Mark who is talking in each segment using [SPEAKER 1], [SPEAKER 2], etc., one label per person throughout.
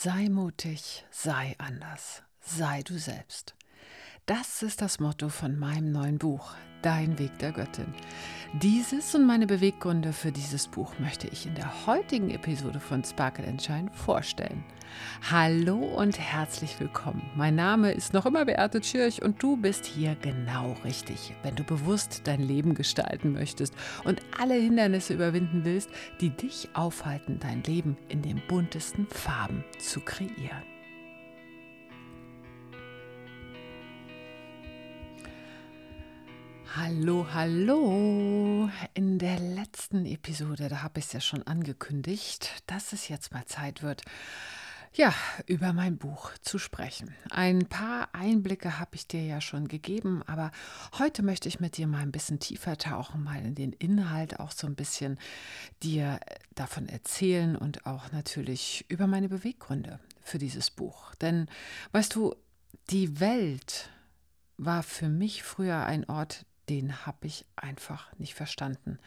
[SPEAKER 1] Sei mutig, sei anders, sei du selbst. Das ist das Motto von meinem neuen Buch, Dein Weg der Göttin. Dieses und meine Beweggründe für dieses Buch möchte ich in der heutigen Episode von Sparkle Shine vorstellen. Hallo und herzlich willkommen. Mein Name ist noch immer Beate Tschirch und du bist hier genau richtig, wenn du bewusst dein Leben gestalten möchtest und alle Hindernisse überwinden willst, die dich aufhalten, dein Leben in den buntesten Farben zu kreieren. Hallo, hallo. In der letzten Episode, da habe ich es ja schon angekündigt, dass es jetzt mal Zeit wird, ja, über mein Buch zu sprechen. Ein paar Einblicke habe ich dir ja schon gegeben, aber heute möchte ich mit dir mal ein bisschen tiefer tauchen, mal in den Inhalt auch so ein bisschen dir davon erzählen und auch natürlich über meine Beweggründe für dieses Buch. Denn, weißt du, die Welt war für mich früher ein Ort den habe ich einfach nicht verstanden.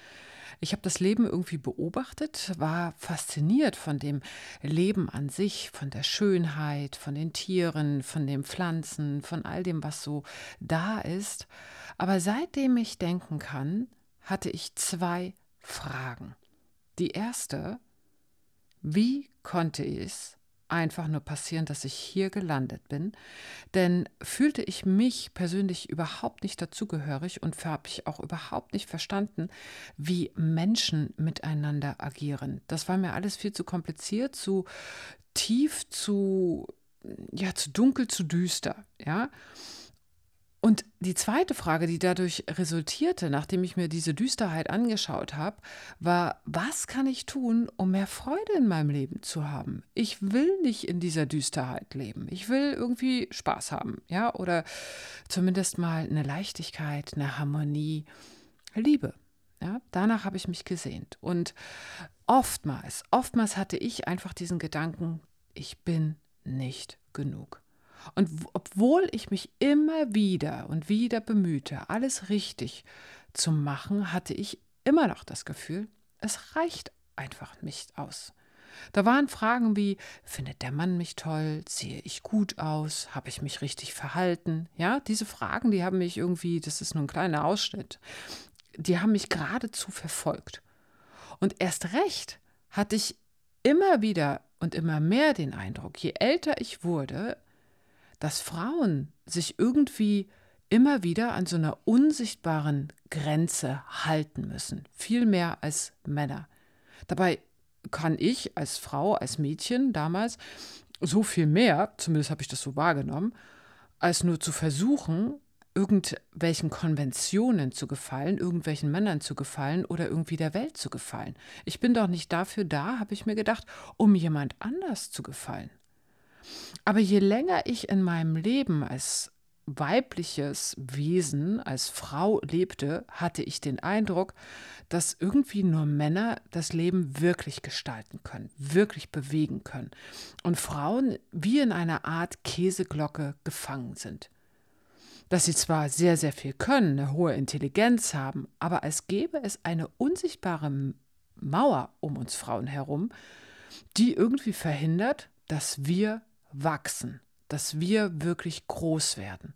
[SPEAKER 1] Ich habe das Leben irgendwie beobachtet, war fasziniert von dem Leben an sich, von der Schönheit, von den Tieren, von den Pflanzen, von all dem, was so da ist. Aber seitdem ich denken kann, hatte ich zwei Fragen. Die erste, wie konnte es einfach nur passieren, dass ich hier gelandet bin. Denn fühlte ich mich persönlich überhaupt nicht dazugehörig und habe ich auch überhaupt nicht verstanden, wie Menschen miteinander agieren. Das war mir alles viel zu kompliziert, zu tief, zu, ja, zu dunkel, zu düster. Ja. Und die zweite Frage, die dadurch resultierte, nachdem ich mir diese Düsterheit angeschaut habe, war, was kann ich tun, um mehr Freude in meinem Leben zu haben? Ich will nicht in dieser Düsterheit leben. Ich will irgendwie Spaß haben, ja, oder zumindest mal eine Leichtigkeit, eine Harmonie, Liebe. Ja, danach habe ich mich gesehnt. Und oftmals, oftmals hatte ich einfach diesen Gedanken, ich bin nicht genug. Und obwohl ich mich immer wieder und wieder bemühte, alles richtig zu machen, hatte ich immer noch das Gefühl, es reicht einfach nicht aus. Da waren Fragen wie, findet der Mann mich toll? Sehe ich gut aus? Habe ich mich richtig verhalten? Ja, diese Fragen, die haben mich irgendwie, das ist nur ein kleiner Ausschnitt, die haben mich geradezu verfolgt. Und erst recht hatte ich immer wieder und immer mehr den Eindruck, je älter ich wurde, dass Frauen sich irgendwie immer wieder an so einer unsichtbaren Grenze halten müssen, viel mehr als Männer. Dabei kann ich als Frau, als Mädchen damals so viel mehr, zumindest habe ich das so wahrgenommen, als nur zu versuchen, irgendwelchen Konventionen zu gefallen, irgendwelchen Männern zu gefallen oder irgendwie der Welt zu gefallen. Ich bin doch nicht dafür da, habe ich mir gedacht, um jemand anders zu gefallen. Aber je länger ich in meinem Leben als weibliches Wesen, als Frau lebte, hatte ich den Eindruck, dass irgendwie nur Männer das Leben wirklich gestalten können, wirklich bewegen können und Frauen wie in einer Art Käseglocke gefangen sind. Dass sie zwar sehr, sehr viel können, eine hohe Intelligenz haben, aber als gäbe es eine unsichtbare Mauer um uns Frauen herum, die irgendwie verhindert, dass wir wachsen, dass wir wirklich groß werden.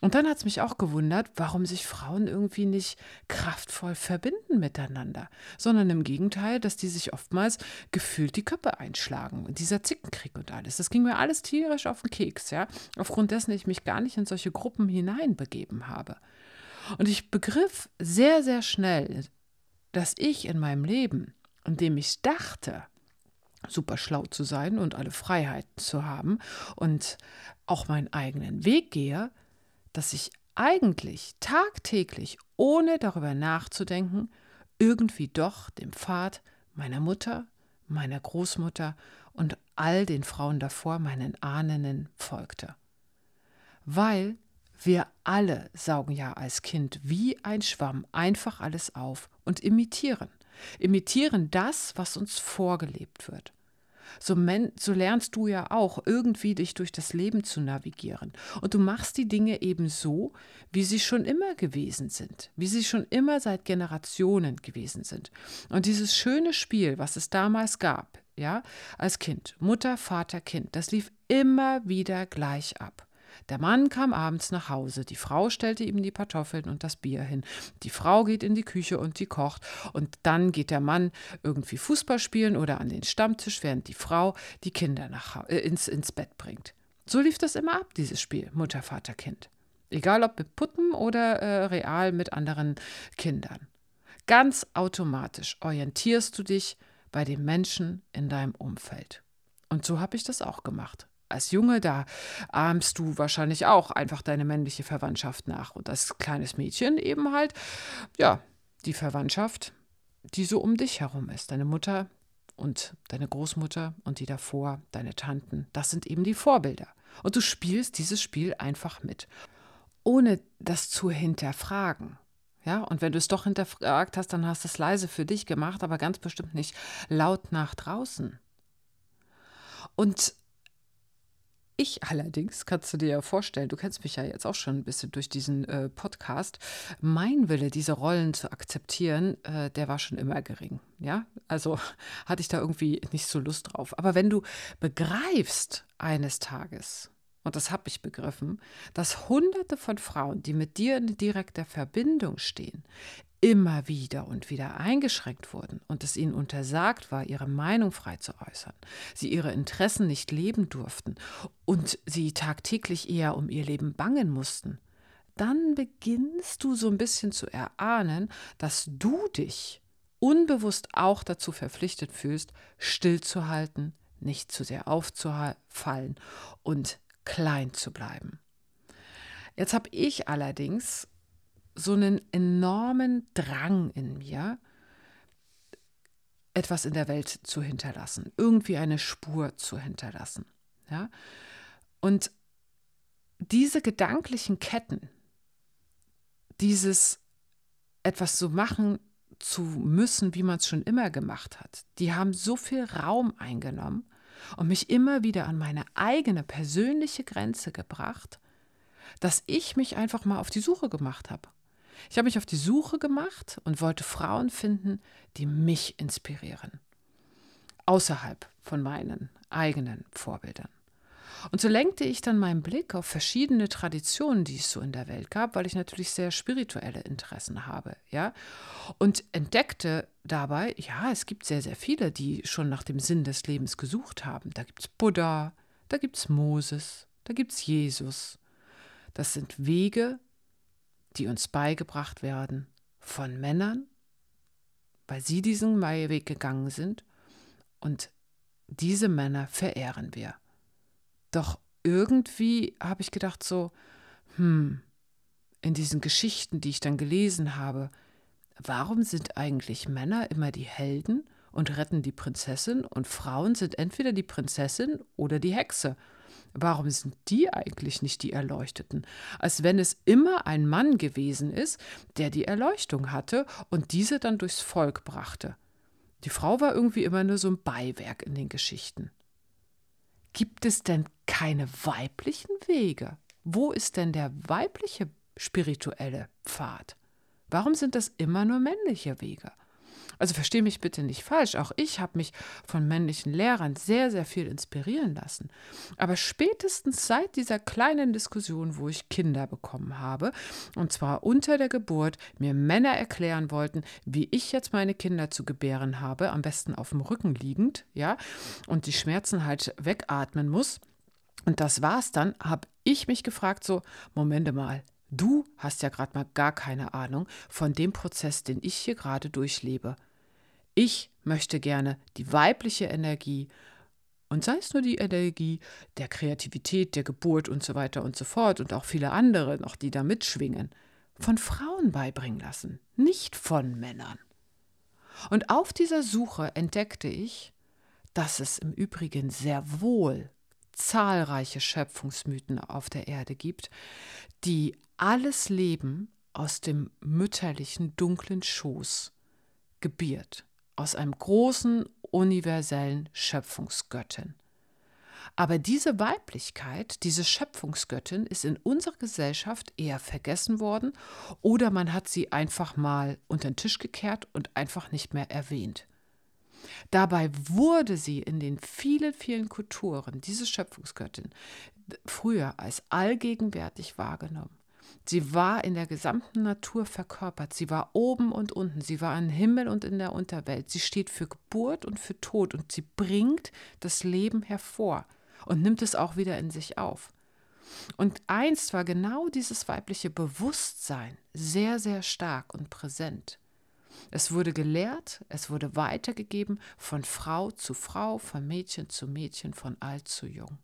[SPEAKER 1] Und dann hat es mich auch gewundert, warum sich Frauen irgendwie nicht kraftvoll verbinden miteinander, sondern im Gegenteil, dass die sich oftmals gefühlt die Köpfe einschlagen. Dieser Zickenkrieg und alles. Das ging mir alles tierisch auf den Keks, ja. Aufgrund dessen ich mich gar nicht in solche Gruppen hineinbegeben habe. Und ich begriff sehr, sehr schnell, dass ich in meinem Leben, in dem ich dachte, super schlau zu sein und alle Freiheiten zu haben und auch meinen eigenen Weg gehe, dass ich eigentlich tagtäglich, ohne darüber nachzudenken, irgendwie doch dem Pfad meiner Mutter, meiner Großmutter und all den Frauen davor, meinen Ahnen, folgte. Weil wir alle saugen ja als Kind wie ein Schwamm einfach alles auf und imitieren imitieren das, was uns vorgelebt wird. So, so, lernst du ja auch irgendwie dich durch das Leben zu navigieren. Und du machst die Dinge eben so, wie sie schon immer gewesen sind, wie sie schon immer seit Generationen gewesen sind. Und dieses schöne Spiel, was es damals gab, ja, als Kind. Mutter, Vater, Kind. Das lief immer wieder gleich ab. Der Mann kam abends nach Hause, die Frau stellte ihm die Kartoffeln und das Bier hin. Die Frau geht in die Küche und die kocht und dann geht der Mann irgendwie Fußball spielen oder an den Stammtisch, während die Frau die Kinder nach, äh, ins, ins Bett bringt. So lief das immer ab, dieses Spiel, Mutter, Vater, Kind. Egal ob mit Puppen oder äh, real mit anderen Kindern. Ganz automatisch orientierst du dich bei den Menschen in deinem Umfeld. Und so habe ich das auch gemacht als Junge, da ahmst du wahrscheinlich auch einfach deine männliche Verwandtschaft nach. Und als kleines Mädchen eben halt, ja, die Verwandtschaft, die so um dich herum ist. Deine Mutter und deine Großmutter und die davor, deine Tanten, das sind eben die Vorbilder. Und du spielst dieses Spiel einfach mit, ohne das zu hinterfragen. Ja, und wenn du es doch hinterfragt hast, dann hast du es leise für dich gemacht, aber ganz bestimmt nicht laut nach draußen. Und ich allerdings, kannst du dir ja vorstellen, du kennst mich ja jetzt auch schon ein bisschen durch diesen äh, Podcast, mein Wille, diese Rollen zu akzeptieren, äh, der war schon immer gering. Ja, also hatte ich da irgendwie nicht so Lust drauf. Aber wenn du begreifst eines Tages, und das habe ich begriffen, dass Hunderte von Frauen, die mit dir in direkter Verbindung stehen, immer wieder und wieder eingeschränkt wurden und es ihnen untersagt war, ihre Meinung frei zu äußern, sie ihre Interessen nicht leben durften und sie tagtäglich eher um ihr Leben bangen mussten, dann beginnst du so ein bisschen zu erahnen, dass du dich unbewusst auch dazu verpflichtet fühlst, stillzuhalten, nicht zu sehr aufzufallen und klein zu bleiben. Jetzt habe ich allerdings so einen enormen Drang in mir, etwas in der Welt zu hinterlassen, irgendwie eine Spur zu hinterlassen. Ja? Und diese gedanklichen Ketten, dieses etwas so machen zu müssen, wie man es schon immer gemacht hat, die haben so viel Raum eingenommen und mich immer wieder an meine eigene persönliche Grenze gebracht, dass ich mich einfach mal auf die Suche gemacht habe. Ich habe mich auf die Suche gemacht und wollte Frauen finden, die mich inspirieren. Außerhalb von meinen eigenen Vorbildern. Und so lenkte ich dann meinen Blick auf verschiedene Traditionen, die es so in der Welt gab, weil ich natürlich sehr spirituelle Interessen habe, ja. Und entdeckte dabei, ja, es gibt sehr, sehr viele, die schon nach dem Sinn des Lebens gesucht haben. Da gibt es Buddha, da gibt es Moses, da gibt es Jesus. Das sind Wege, die uns beigebracht werden von Männern, weil sie diesen Weg gegangen sind und diese Männer verehren wir. Doch irgendwie habe ich gedacht so, hm, in diesen Geschichten, die ich dann gelesen habe, warum sind eigentlich Männer immer die Helden und retten die Prinzessin und Frauen sind entweder die Prinzessin oder die Hexe? Warum sind die eigentlich nicht die Erleuchteten? Als wenn es immer ein Mann gewesen ist, der die Erleuchtung hatte und diese dann durchs Volk brachte. Die Frau war irgendwie immer nur so ein Beiwerk in den Geschichten. Gibt es denn keine weiblichen Wege? Wo ist denn der weibliche spirituelle Pfad? Warum sind das immer nur männliche Wege? Also verstehe mich bitte nicht falsch, auch ich habe mich von männlichen Lehrern sehr, sehr viel inspirieren lassen. Aber spätestens seit dieser kleinen Diskussion, wo ich Kinder bekommen habe, und zwar unter der Geburt, mir Männer erklären wollten, wie ich jetzt meine Kinder zu gebären habe, am besten auf dem Rücken liegend, ja, und die Schmerzen halt wegatmen muss. Und das war's dann, habe ich mich gefragt, so, Momente mal, Du hast ja gerade mal gar keine Ahnung von dem Prozess, den ich hier gerade durchlebe. Ich möchte gerne die weibliche Energie und sei es nur die Energie der Kreativität, der Geburt und so weiter und so fort und auch viele andere noch, die da mitschwingen, von Frauen beibringen lassen, nicht von Männern. Und auf dieser Suche entdeckte ich, dass es im Übrigen sehr wohl zahlreiche Schöpfungsmythen auf der Erde gibt, die alles Leben aus dem mütterlichen dunklen Schoß gebiert, aus einem großen universellen Schöpfungsgöttin. Aber diese Weiblichkeit, diese Schöpfungsgöttin ist in unserer Gesellschaft eher vergessen worden oder man hat sie einfach mal unter den Tisch gekehrt und einfach nicht mehr erwähnt. Dabei wurde sie in den vielen, vielen Kulturen, diese Schöpfungsgöttin, früher als allgegenwärtig wahrgenommen. Sie war in der gesamten Natur verkörpert. Sie war oben und unten. Sie war im Himmel und in der Unterwelt. Sie steht für Geburt und für Tod und sie bringt das Leben hervor und nimmt es auch wieder in sich auf. Und einst war genau dieses weibliche Bewusstsein sehr, sehr stark und präsent. Es wurde gelehrt, es wurde weitergegeben von Frau zu Frau, von Mädchen zu Mädchen, von alt zu jung.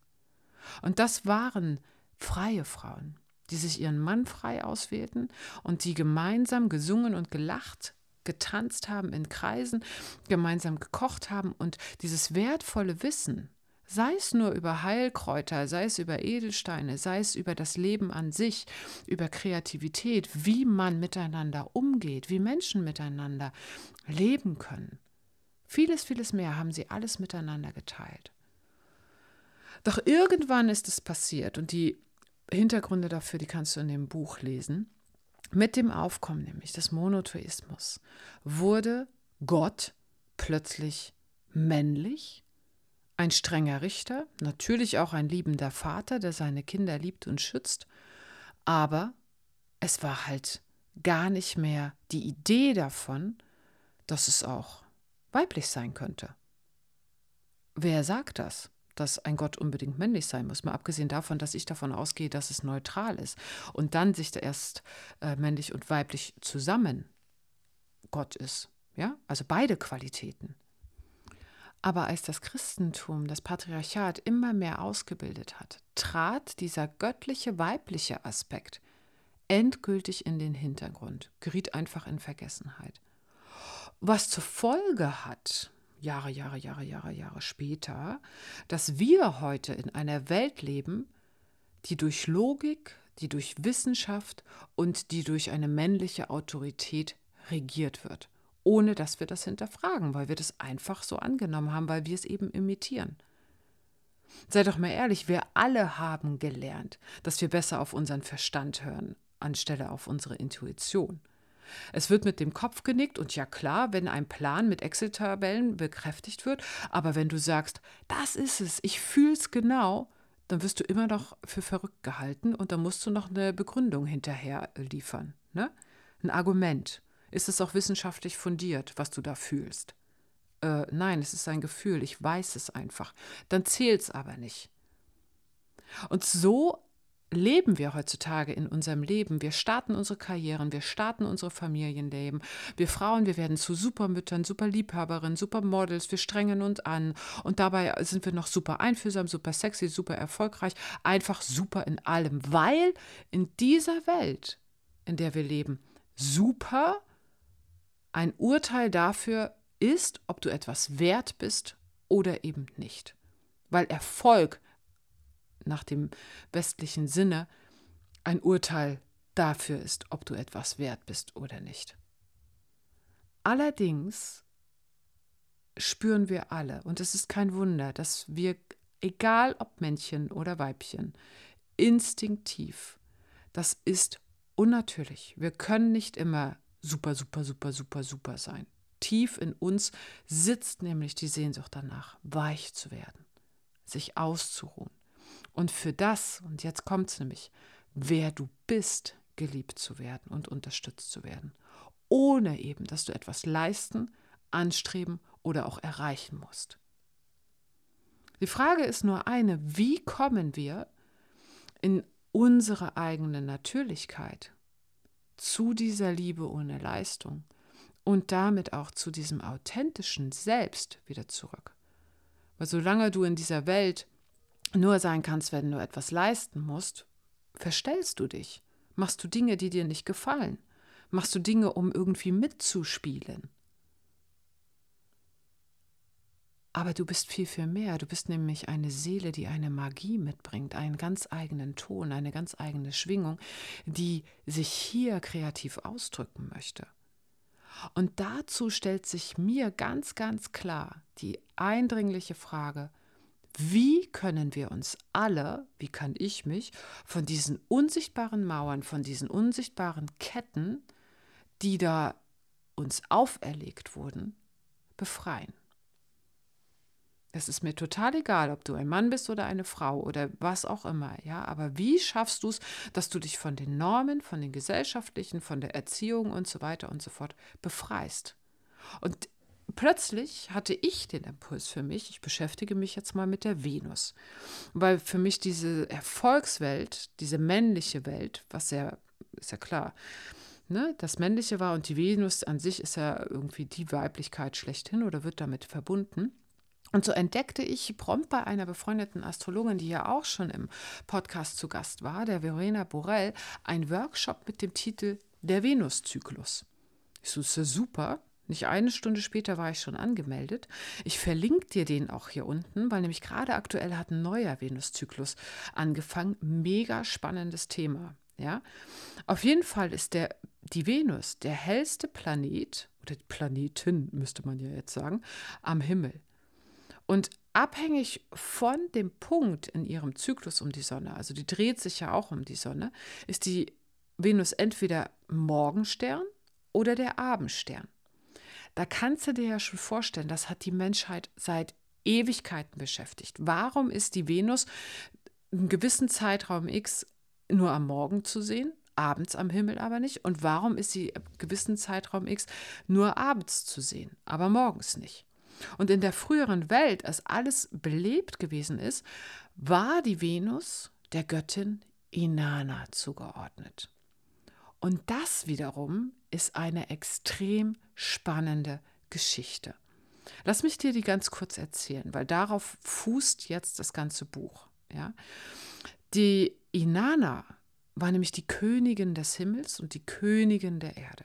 [SPEAKER 1] Und das waren freie Frauen, die sich ihren Mann frei auswählten und die gemeinsam gesungen und gelacht, getanzt haben in Kreisen, gemeinsam gekocht haben und dieses wertvolle Wissen, sei es nur über Heilkräuter, sei es über Edelsteine, sei es über das Leben an sich, über Kreativität, wie man miteinander umgeht, wie Menschen miteinander leben können. Vieles, vieles mehr haben sie alles miteinander geteilt. Doch irgendwann ist es passiert und die Hintergründe dafür, die kannst du in dem Buch lesen. Mit dem Aufkommen nämlich des Monotheismus wurde Gott plötzlich männlich, ein strenger Richter, natürlich auch ein liebender Vater, der seine Kinder liebt und schützt, aber es war halt gar nicht mehr die Idee davon, dass es auch weiblich sein könnte. Wer sagt das? dass ein Gott unbedingt männlich sein muss. Mal abgesehen davon, dass ich davon ausgehe, dass es neutral ist. Und dann sich erst äh, männlich und weiblich zusammen Gott ist. Ja, also beide Qualitäten. Aber als das Christentum, das Patriarchat immer mehr ausgebildet hat, trat dieser göttliche weibliche Aspekt endgültig in den Hintergrund, geriet einfach in Vergessenheit. Was zur Folge hat, Jahre, Jahre, Jahre, Jahre, Jahre später, dass wir heute in einer Welt leben, die durch Logik, die durch Wissenschaft und die durch eine männliche Autorität regiert wird, ohne dass wir das hinterfragen, weil wir das einfach so angenommen haben, weil wir es eben imitieren. Sei doch mal ehrlich, wir alle haben gelernt, dass wir besser auf unseren Verstand hören, anstelle auf unsere Intuition. Es wird mit dem Kopf genickt und ja klar, wenn ein Plan mit Excel-Tabellen bekräftigt wird, aber wenn du sagst, das ist es, ich fühle es genau, dann wirst du immer noch für verrückt gehalten und dann musst du noch eine Begründung hinterher liefern. Ne? Ein Argument. Ist es auch wissenschaftlich fundiert, was du da fühlst? Äh, nein, es ist ein Gefühl, ich weiß es einfach. Dann zählt es aber nicht. Und so leben wir heutzutage in unserem Leben. Wir starten unsere Karrieren, wir starten unsere Familienleben. Wir Frauen, wir werden zu Supermüttern, Superliebhaberinnen, Supermodels, wir strengen uns an und dabei sind wir noch super einfühlsam, super sexy, super erfolgreich, einfach super in allem, weil in dieser Welt, in der wir leben, super ein Urteil dafür ist, ob du etwas wert bist oder eben nicht. Weil Erfolg nach dem westlichen Sinne ein Urteil dafür ist, ob du etwas wert bist oder nicht. Allerdings spüren wir alle, und es ist kein Wunder, dass wir, egal ob Männchen oder Weibchen, instinktiv, das ist unnatürlich. Wir können nicht immer super, super, super, super, super sein. Tief in uns sitzt nämlich die Sehnsucht danach, weich zu werden, sich auszuruhen. Und für das, und jetzt kommt es nämlich, wer du bist, geliebt zu werden und unterstützt zu werden, ohne eben, dass du etwas leisten, anstreben oder auch erreichen musst. Die Frage ist nur eine, wie kommen wir in unsere eigene Natürlichkeit zu dieser Liebe ohne Leistung und damit auch zu diesem authentischen Selbst wieder zurück. Weil solange du in dieser Welt nur sein kannst, wenn du etwas leisten musst, verstellst du dich. Machst du Dinge, die dir nicht gefallen. Machst du Dinge, um irgendwie mitzuspielen. Aber du bist viel, viel mehr. Du bist nämlich eine Seele, die eine Magie mitbringt, einen ganz eigenen Ton, eine ganz eigene Schwingung, die sich hier kreativ ausdrücken möchte. Und dazu stellt sich mir ganz, ganz klar die eindringliche Frage, wie können wir uns alle, wie kann ich mich, von diesen unsichtbaren Mauern, von diesen unsichtbaren Ketten, die da uns auferlegt wurden, befreien? Es ist mir total egal, ob du ein Mann bist oder eine Frau oder was auch immer, ja. Aber wie schaffst du es, dass du dich von den Normen, von den gesellschaftlichen, von der Erziehung und so weiter und so fort befreist? Und plötzlich hatte ich den Impuls für mich, ich beschäftige mich jetzt mal mit der Venus, weil für mich diese Erfolgswelt, diese männliche Welt, was ja, ist ja klar, ne, das männliche war und die Venus an sich ist ja irgendwie die Weiblichkeit schlechthin oder wird damit verbunden. Und so entdeckte ich prompt bei einer befreundeten Astrologin, die ja auch schon im Podcast zu Gast war, der Verena Borell, einen Workshop mit dem Titel Der Venuszyklus. Ich so, ist ja super. Nicht eine Stunde später war ich schon angemeldet. Ich verlinke dir den auch hier unten, weil nämlich gerade aktuell hat ein neuer Venuszyklus angefangen. Mega spannendes Thema. Ja? Auf jeden Fall ist der, die Venus der hellste Planet, oder Planetin müsste man ja jetzt sagen, am Himmel. Und abhängig von dem Punkt in ihrem Zyklus um die Sonne, also die dreht sich ja auch um die Sonne, ist die Venus entweder Morgenstern oder der Abendstern. Da kannst du dir ja schon vorstellen, das hat die Menschheit seit Ewigkeiten beschäftigt. Warum ist die Venus einen gewissen Zeitraum X nur am Morgen zu sehen, abends am Himmel aber nicht? Und warum ist sie einen gewissen Zeitraum X nur abends zu sehen, aber morgens nicht? Und in der früheren Welt, als alles belebt gewesen ist, war die Venus der Göttin Inanna zugeordnet. Und das wiederum ist eine extrem spannende Geschichte. Lass mich dir die ganz kurz erzählen, weil darauf fußt jetzt das ganze Buch. Ja? Die Inanna war nämlich die Königin des Himmels und die Königin der Erde.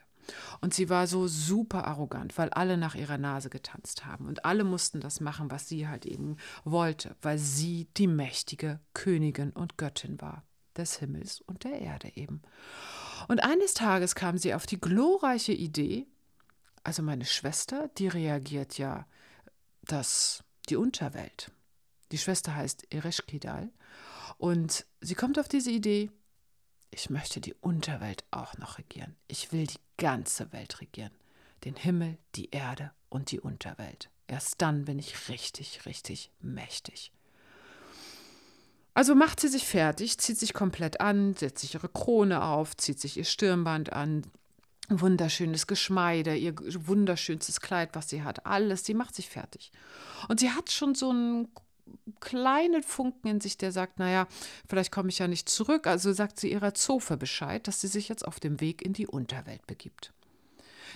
[SPEAKER 1] Und sie war so super arrogant, weil alle nach ihrer Nase getanzt haben und alle mussten das machen, was sie halt eben wollte, weil sie die mächtige Königin und Göttin war des Himmels und der Erde eben. Und eines Tages kam sie auf die glorreiche Idee, also meine Schwester, die reagiert ja, dass die Unterwelt, die Schwester heißt Ereshkidal, und sie kommt auf diese Idee, ich möchte die Unterwelt auch noch regieren. Ich will die ganze Welt regieren. Den Himmel, die Erde und die Unterwelt. Erst dann bin ich richtig, richtig mächtig. Also macht sie sich fertig, zieht sich komplett an, setzt sich ihre Krone auf, zieht sich ihr Stirnband an, wunderschönes Geschmeide, ihr wunderschönstes Kleid, was sie hat, alles, sie macht sich fertig. Und sie hat schon so einen kleinen Funken in sich, der sagt, naja, vielleicht komme ich ja nicht zurück. Also sagt sie ihrer Zofe Bescheid, dass sie sich jetzt auf dem Weg in die Unterwelt begibt.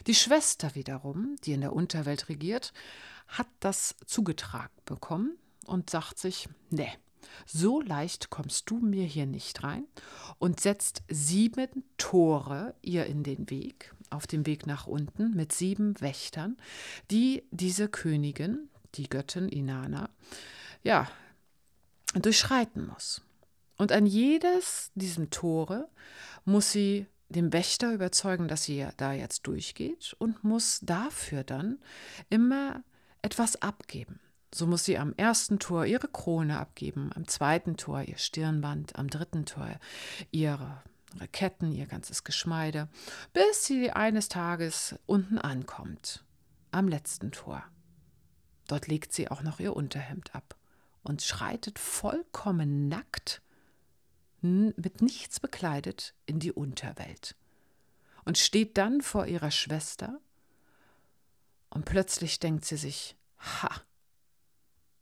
[SPEAKER 1] Die Schwester wiederum, die in der Unterwelt regiert, hat das zugetragen bekommen und sagt sich, nee, so leicht kommst du mir hier nicht rein und setzt sieben Tore ihr in den Weg, auf dem Weg nach unten mit sieben Wächtern, die diese Königin, die Göttin Inanna, ja, durchschreiten muss. Und an jedes diesem Tore muss sie den Wächter überzeugen, dass sie da jetzt durchgeht und muss dafür dann immer etwas abgeben. So muss sie am ersten Tor ihre Krone abgeben, am zweiten Tor ihr Stirnband, am dritten Tor ihre Ketten, ihr ganzes Geschmeide, bis sie eines Tages unten ankommt, am letzten Tor. Dort legt sie auch noch ihr Unterhemd ab und schreitet vollkommen nackt, mit nichts bekleidet, in die Unterwelt und steht dann vor ihrer Schwester und plötzlich denkt sie sich, ha,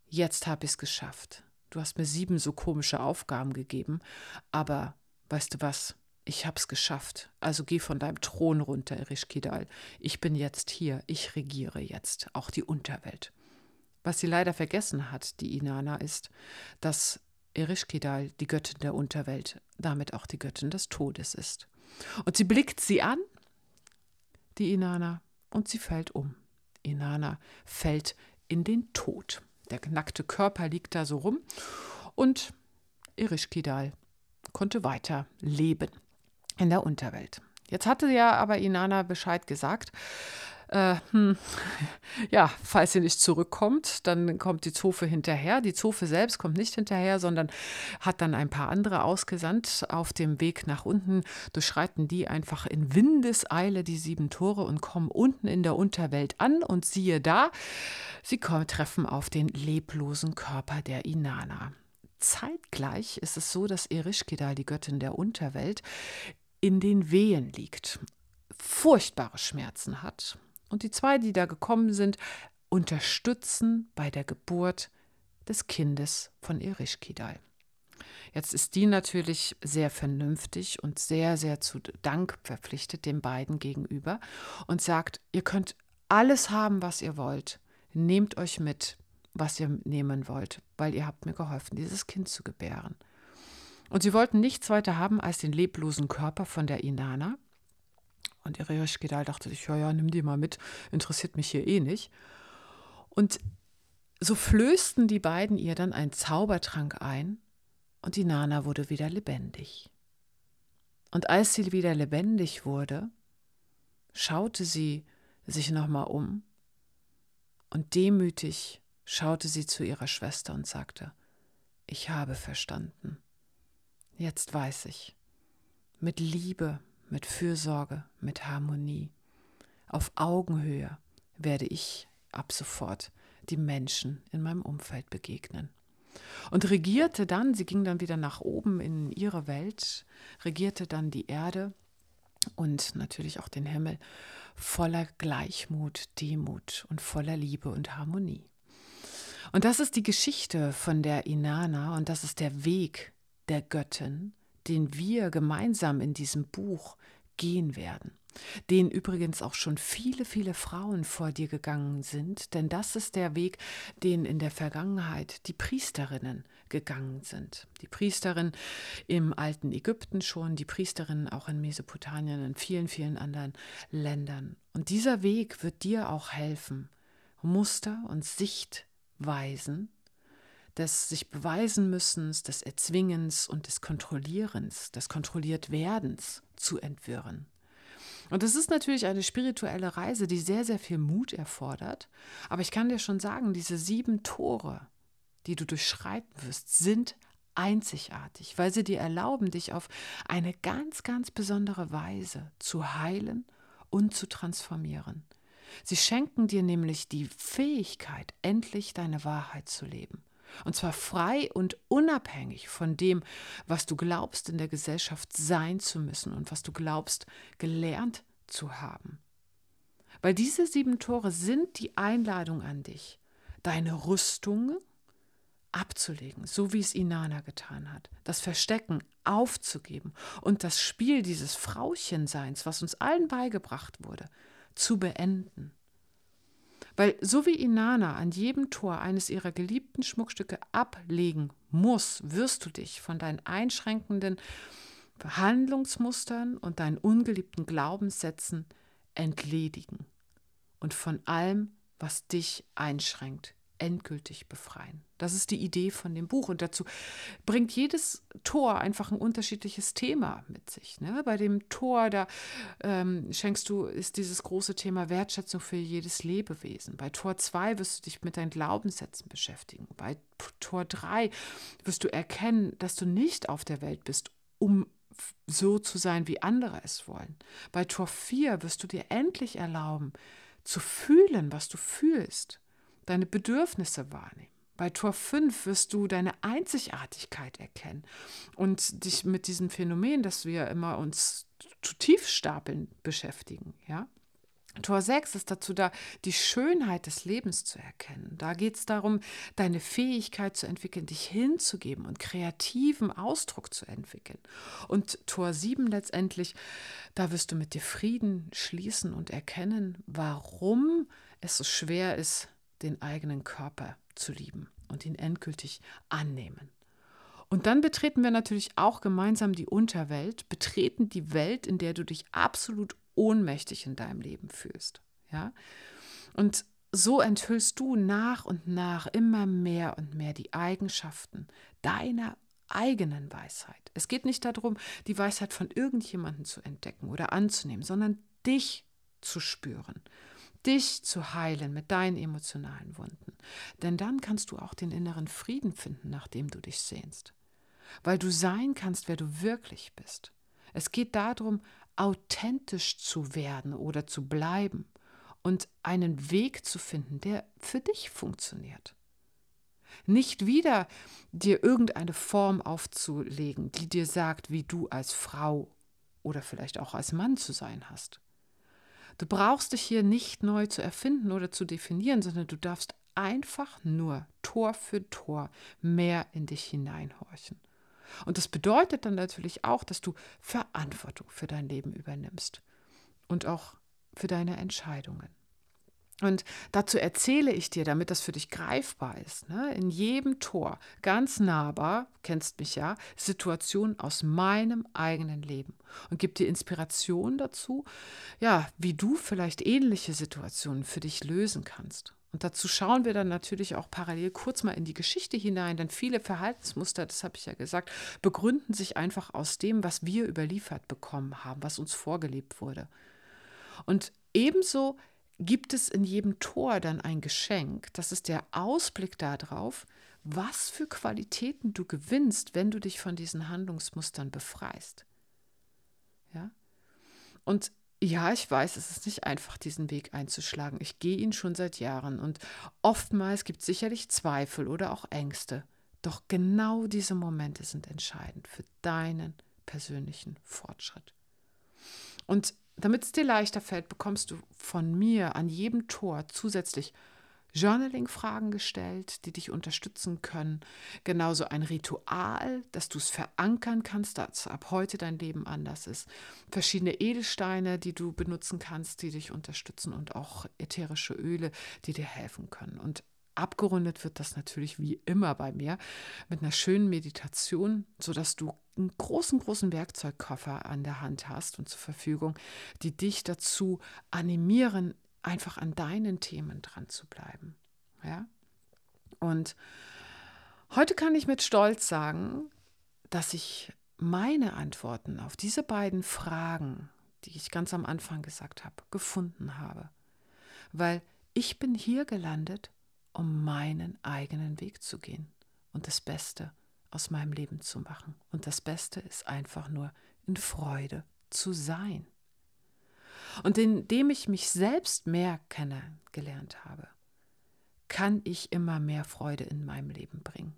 [SPEAKER 1] jetzt habe ich es geschafft. Du hast mir sieben so komische Aufgaben gegeben, aber weißt du was? Ich hab's geschafft. Also geh von deinem Thron runter, Erishkidal. Ich bin jetzt hier. Ich regiere jetzt auch die Unterwelt. Was sie leider vergessen hat, die Inanna, ist, dass Erishkidal die Göttin der Unterwelt, damit auch die Göttin des Todes ist. Und sie blickt sie an, die Inanna, und sie fällt um. Inanna fällt in den Tod. Der nackte Körper liegt da so rum und Erishkidal konnte weiter leben in der Unterwelt. Jetzt hatte ja aber Inanna Bescheid gesagt, äh, hm, ja, falls sie nicht zurückkommt, dann kommt die Zofe hinterher. Die Zofe selbst kommt nicht hinterher, sondern hat dann ein paar andere ausgesandt. Auf dem Weg nach unten durchschreiten die einfach in Windeseile die sieben Tore und kommen unten in der Unterwelt an. Und siehe da, sie kommen, treffen auf den leblosen Körper der Inanna. Zeitgleich ist es so, dass Erishkidal, die Göttin der Unterwelt, in den Wehen liegt, furchtbare Schmerzen hat und die zwei, die da gekommen sind, unterstützen bei der Geburt des Kindes von Erishkidal. Jetzt ist die natürlich sehr vernünftig und sehr, sehr zu Dank verpflichtet den beiden gegenüber und sagt, ihr könnt alles haben, was ihr wollt. Nehmt euch mit, was ihr nehmen wollt, weil ihr habt mir geholfen, dieses Kind zu gebären. Und sie wollten nichts weiter haben als den leblosen Körper von der Inanna, und Ereshkigal dachte sich, ja, ja, nimm die mal mit, interessiert mich hier eh nicht. Und so flößten die beiden ihr dann einen Zaubertrank ein und die Nana wurde wieder lebendig. Und als sie wieder lebendig wurde, schaute sie sich nochmal um und demütig schaute sie zu ihrer Schwester und sagte, ich habe verstanden. Jetzt weiß ich. Mit Liebe mit Fürsorge, mit Harmonie. Auf Augenhöhe werde ich ab sofort die Menschen in meinem Umfeld begegnen. Und regierte dann, sie ging dann wieder nach oben in ihre Welt, regierte dann die Erde und natürlich auch den Himmel voller Gleichmut, Demut und voller Liebe und Harmonie. Und das ist die Geschichte von der Inanna und das ist der Weg der Göttin, den wir gemeinsam in diesem Buch gehen werden, den übrigens auch schon viele, viele Frauen vor dir gegangen sind, denn das ist der Weg, den in der Vergangenheit die Priesterinnen gegangen sind. Die Priesterin im alten Ägypten schon, die Priesterin auch in Mesopotamien, in vielen, vielen anderen Ländern. Und dieser Weg wird dir auch helfen, Muster und Sichtweisen des sich beweisen müssens, des Erzwingens und des Kontrollierens, des Kontrolliertwerdens zu entwirren. Und das ist natürlich eine spirituelle Reise, die sehr, sehr viel Mut erfordert. Aber ich kann dir schon sagen, diese sieben Tore, die du durchschreiten wirst, sind einzigartig, weil sie dir erlauben, dich auf eine ganz, ganz besondere Weise zu heilen und zu transformieren. Sie schenken dir nämlich die Fähigkeit, endlich deine Wahrheit zu leben. Und zwar frei und unabhängig von dem, was du glaubst, in der Gesellschaft sein zu müssen und was du glaubst, gelernt zu haben. Weil diese sieben Tore sind die Einladung an dich, deine Rüstung abzulegen, so wie es Inanna getan hat, das Verstecken aufzugeben und das Spiel dieses Frauchenseins, was uns allen beigebracht wurde, zu beenden. Weil so wie Inanna an jedem Tor eines ihrer geliebten Schmuckstücke ablegen muss, wirst du dich von deinen einschränkenden Handlungsmustern und deinen ungeliebten Glaubenssätzen entledigen und von allem, was dich einschränkt, endgültig befreien. Das ist die Idee von dem Buch. Und dazu bringt jedes Tor einfach ein unterschiedliches Thema mit sich. Ne? Bei dem Tor, da ähm, schenkst du, ist dieses große Thema Wertschätzung für jedes Lebewesen. Bei Tor 2 wirst du dich mit deinen Glaubenssätzen beschäftigen. Bei Tor 3 wirst du erkennen, dass du nicht auf der Welt bist, um so zu sein, wie andere es wollen. Bei Tor 4 wirst du dir endlich erlauben, zu fühlen, was du fühlst deine Bedürfnisse wahrnehmen. Bei Tor 5 wirst du deine Einzigartigkeit erkennen und dich mit diesem Phänomen, dass wir immer uns zu Tiefstapeln beschäftigen, ja. Tor 6 ist dazu da, die Schönheit des Lebens zu erkennen. Da geht es darum, deine Fähigkeit zu entwickeln, dich hinzugeben und kreativen Ausdruck zu entwickeln. Und Tor 7 letztendlich, da wirst du mit dir Frieden schließen und erkennen, warum es so schwer ist, den eigenen Körper zu lieben und ihn endgültig annehmen. Und dann betreten wir natürlich auch gemeinsam die Unterwelt, betreten die Welt, in der du dich absolut ohnmächtig in deinem Leben fühlst. Ja? Und so enthüllst du nach und nach immer mehr und mehr die Eigenschaften deiner eigenen Weisheit. Es geht nicht darum, die Weisheit von irgendjemandem zu entdecken oder anzunehmen, sondern dich zu spüren dich zu heilen mit deinen emotionalen Wunden. Denn dann kannst du auch den inneren Frieden finden, nach dem du dich sehnst. Weil du sein kannst, wer du wirklich bist. Es geht darum, authentisch zu werden oder zu bleiben und einen Weg zu finden, der für dich funktioniert. Nicht wieder dir irgendeine Form aufzulegen, die dir sagt, wie du als Frau oder vielleicht auch als Mann zu sein hast. Du brauchst dich hier nicht neu zu erfinden oder zu definieren, sondern du darfst einfach nur Tor für Tor mehr in dich hineinhorchen. Und das bedeutet dann natürlich auch, dass du Verantwortung für dein Leben übernimmst und auch für deine Entscheidungen. Und dazu erzähle ich dir, damit das für dich greifbar ist, ne, in jedem Tor, ganz nahbar, kennst mich ja, Situationen aus meinem eigenen Leben und gebe dir Inspiration dazu, ja, wie du vielleicht ähnliche Situationen für dich lösen kannst. Und dazu schauen wir dann natürlich auch parallel kurz mal in die Geschichte hinein, denn viele Verhaltensmuster, das habe ich ja gesagt, begründen sich einfach aus dem, was wir überliefert bekommen haben, was uns vorgelebt wurde. Und ebenso gibt es in jedem Tor dann ein Geschenk. Das ist der Ausblick darauf, was für Qualitäten du gewinnst, wenn du dich von diesen Handlungsmustern befreist. Ja? Und ja, ich weiß, es ist nicht einfach, diesen Weg einzuschlagen. Ich gehe ihn schon seit Jahren und oftmals gibt es sicherlich Zweifel oder auch Ängste. Doch genau diese Momente sind entscheidend für deinen persönlichen Fortschritt. Und damit es dir leichter fällt, bekommst du von mir an jedem Tor zusätzlich Journaling-Fragen gestellt, die dich unterstützen können. Genauso ein Ritual, dass du es verankern kannst, dass ab heute dein Leben anders ist. Verschiedene Edelsteine, die du benutzen kannst, die dich unterstützen und auch ätherische Öle, die dir helfen können. Und abgerundet wird das natürlich wie immer bei mir mit einer schönen Meditation, sodass du einen großen, großen Werkzeugkoffer an der Hand hast und zur Verfügung, die dich dazu animieren, einfach an deinen Themen dran zu bleiben. Ja? Und heute kann ich mit Stolz sagen, dass ich meine Antworten auf diese beiden Fragen, die ich ganz am Anfang gesagt habe, gefunden habe. Weil ich bin hier gelandet, um meinen eigenen Weg zu gehen und das Beste aus meinem Leben zu machen. Und das Beste ist einfach nur in Freude zu sein. Und indem ich mich selbst mehr kennengelernt habe, kann ich immer mehr Freude in meinem Leben bringen.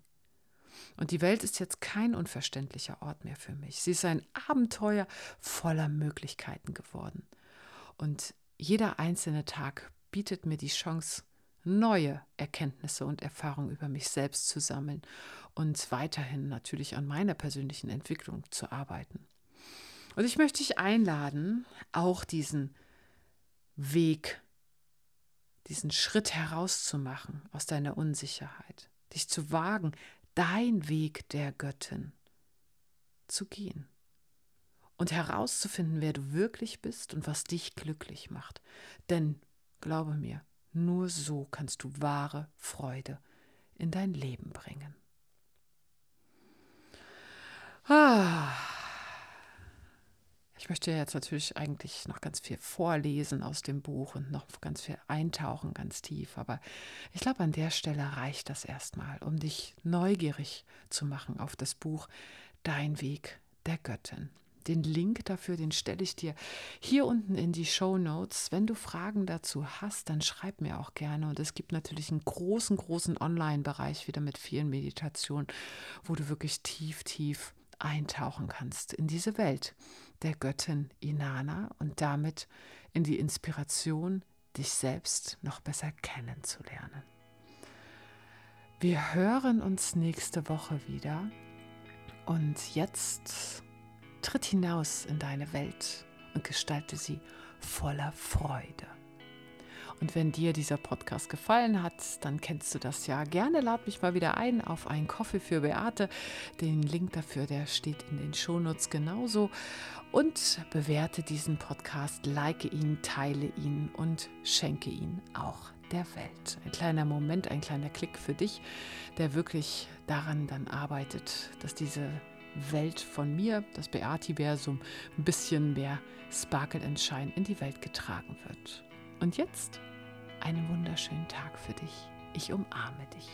[SPEAKER 1] Und die Welt ist jetzt kein unverständlicher Ort mehr für mich. Sie ist ein Abenteuer voller Möglichkeiten geworden. Und jeder einzelne Tag bietet mir die Chance, neue Erkenntnisse und Erfahrungen über mich selbst zu sammeln und weiterhin natürlich an meiner persönlichen Entwicklung zu arbeiten. Und ich möchte dich einladen, auch diesen Weg, diesen Schritt herauszumachen aus deiner Unsicherheit, dich zu wagen, dein Weg der Göttin zu gehen und herauszufinden, wer du wirklich bist und was dich glücklich macht. Denn, glaube mir, nur so kannst du wahre Freude in dein Leben bringen. Ah. Ich möchte jetzt natürlich eigentlich noch ganz viel vorlesen aus dem Buch und noch ganz viel eintauchen, ganz tief. Aber ich glaube, an der Stelle reicht das erstmal, um dich neugierig zu machen auf das Buch Dein Weg der Göttin. Den Link dafür, den stelle ich dir hier unten in die Show Notes. Wenn du Fragen dazu hast, dann schreib mir auch gerne. Und es gibt natürlich einen großen, großen Online-Bereich wieder mit vielen Meditationen, wo du wirklich tief, tief eintauchen kannst in diese Welt der Göttin Inanna und damit in die Inspiration, dich selbst noch besser kennenzulernen. Wir hören uns nächste Woche wieder und jetzt tritt hinaus in deine Welt und gestalte sie voller Freude. Und wenn dir dieser Podcast gefallen hat, dann kennst du das ja. Gerne lad mich mal wieder ein auf einen Kaffee für Beate. Den Link dafür, der steht in den Shownotes genauso. Und bewerte diesen Podcast, like ihn, teile ihn und schenke ihn auch der Welt. Ein kleiner Moment, ein kleiner Klick für dich, der wirklich daran dann arbeitet, dass diese Welt von mir, das Beativersum, ein bisschen mehr Sparkle and Shine in die Welt getragen wird. Und jetzt einen wunderschönen Tag für dich. Ich umarme dich.